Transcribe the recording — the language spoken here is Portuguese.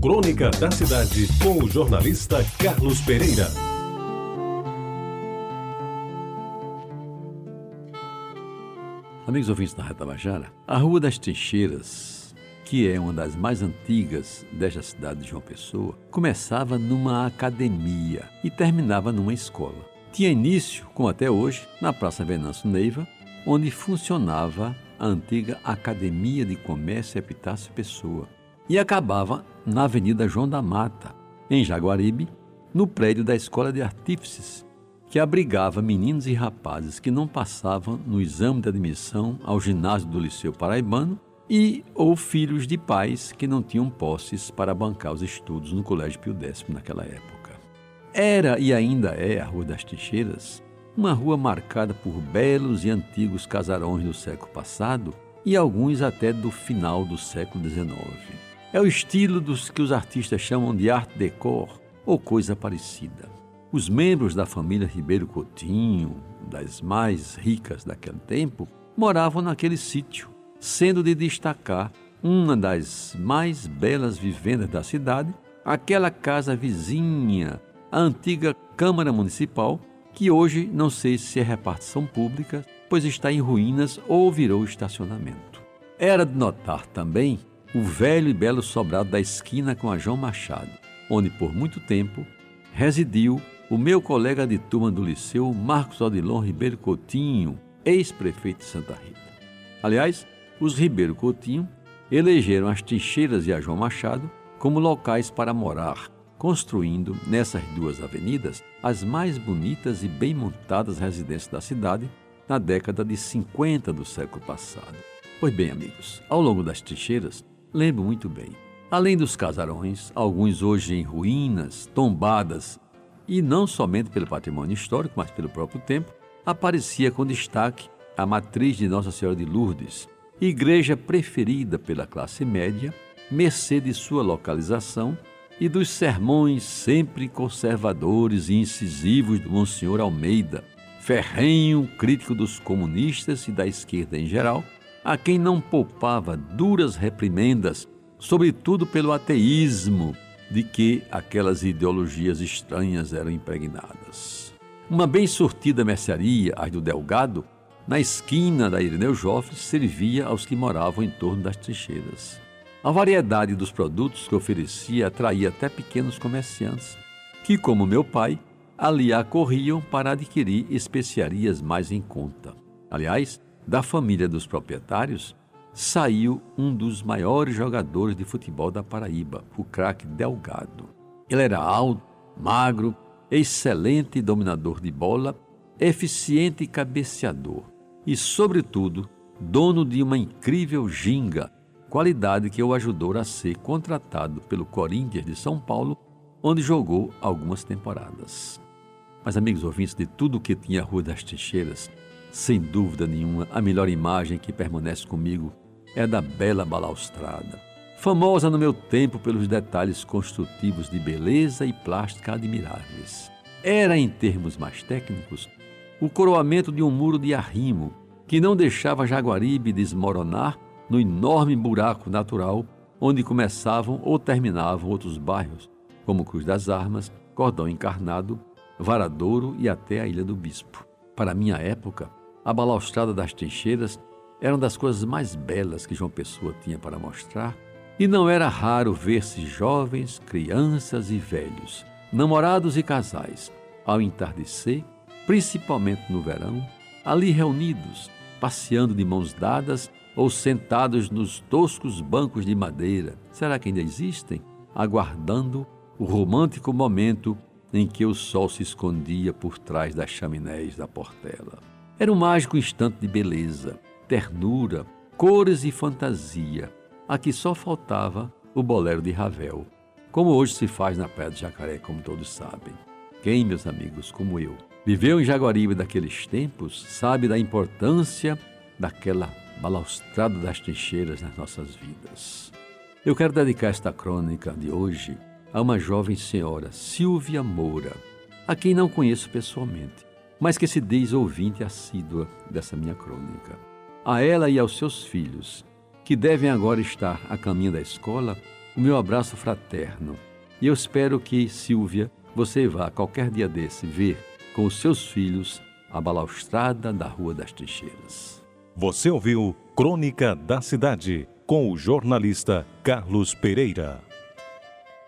Crônica da Cidade, com o jornalista Carlos Pereira. Amigos ouvintes da Reta Bajara, a Rua das Trincheiras, que é uma das mais antigas desta cidade de João Pessoa, começava numa academia e terminava numa escola. Tinha início, como até hoje, na Praça Venâncio Neiva, onde funcionava a antiga Academia de Comércio Epitácio Pessoa, e acabava na Avenida João da Mata, em Jaguaribe, no prédio da Escola de Artífices, que abrigava meninos e rapazes que não passavam no exame de admissão ao ginásio do Liceu Paraibano e ou filhos de pais que não tinham posses para bancar os estudos no Colégio Pio X naquela época. Era e ainda é a Rua das Trincheiras uma rua marcada por belos e antigos casarões do século passado e alguns até do final do século XIX. É o estilo dos que os artistas chamam de art décor ou coisa parecida. Os membros da família Ribeiro Coutinho, das mais ricas daquele tempo, moravam naquele sítio, sendo de destacar uma das mais belas vivendas da cidade, aquela casa vizinha, a antiga Câmara Municipal, que hoje não sei se é repartição pública, pois está em ruínas ou virou estacionamento. Era de notar também o velho e belo sobrado da esquina com a João Machado, onde por muito tempo residiu o meu colega de turma do liceu, Marcos Odilon Ribeiro Coutinho, ex-prefeito de Santa Rita. Aliás, os Ribeiro Coutinho elegeram as Trincheiras e a João Machado como locais para morar, construindo nessas duas avenidas as mais bonitas e bem montadas residências da cidade na década de 50 do século passado. Pois bem, amigos, ao longo das trincheiras, lembro muito bem. Além dos casarões, alguns hoje em ruínas, tombadas, e não somente pelo patrimônio histórico, mas pelo próprio tempo, aparecia com destaque a matriz de Nossa Senhora de Lourdes, igreja preferida pela classe média, mercê de sua localização e dos sermões sempre conservadores e incisivos do Monsenhor Almeida, ferrenho crítico dos comunistas e da esquerda em geral, a quem não poupava duras reprimendas, sobretudo pelo ateísmo de que aquelas ideologias estranhas eram impregnadas. Uma bem sortida mercearia, a do Delgado, na esquina da Irineu Joffre, servia aos que moravam em torno das trincheiras. A variedade dos produtos que oferecia atraía até pequenos comerciantes, que, como meu pai, ali acorriam para adquirir especiarias mais em conta. Aliás, da família dos proprietários, saiu um dos maiores jogadores de futebol da Paraíba, o craque Delgado. Ele era alto, magro, excelente dominador de bola, eficiente cabeceador e, sobretudo, dono de uma incrível ginga qualidade que o ajudou a ser contratado pelo Corinthians de São Paulo, onde jogou algumas temporadas. Mas, amigos ouvintes, de tudo o que tinha a Rua das Trincheiras, sem dúvida nenhuma, a melhor imagem que permanece comigo é da bela balaustrada, famosa no meu tempo pelos detalhes construtivos de beleza e plástica admiráveis. Era, em termos mais técnicos, o coroamento de um muro de arrimo que não deixava Jaguaribe desmoronar no enorme buraco natural onde começavam ou terminavam outros bairros, como Cruz das Armas, Cordão Encarnado, Varadouro e até a Ilha do Bispo. Para minha época, a balaustrada das trincheiras era uma das coisas mais belas que João Pessoa tinha para mostrar, e não era raro ver-se jovens, crianças e velhos, namorados e casais, ao entardecer, principalmente no verão, ali reunidos, passeando de mãos dadas ou sentados nos toscos bancos de madeira, será que ainda existem? Aguardando o romântico momento em que o sol se escondia por trás das chaminés da portela. Era um mágico instante de beleza, ternura, cores e fantasia. Aqui só faltava o bolero de Ravel, como hoje se faz na Praia do Jacaré, como todos sabem. Quem, meus amigos, como eu, viveu em Jaguaribe daqueles tempos, sabe da importância daquela balaustrada das trincheiras nas nossas vidas. Eu quero dedicar esta crônica de hoje a uma jovem senhora, Silvia Moura, a quem não conheço pessoalmente, mas que se diz ouvinte assídua dessa minha crônica. A ela e aos seus filhos, que devem agora estar a caminho da escola, o meu abraço fraterno. E eu espero que, Silvia, você vá qualquer dia desse ver com os seus filhos a balaustrada da Rua das Trincheiras. Você ouviu Crônica da Cidade com o jornalista Carlos Pereira.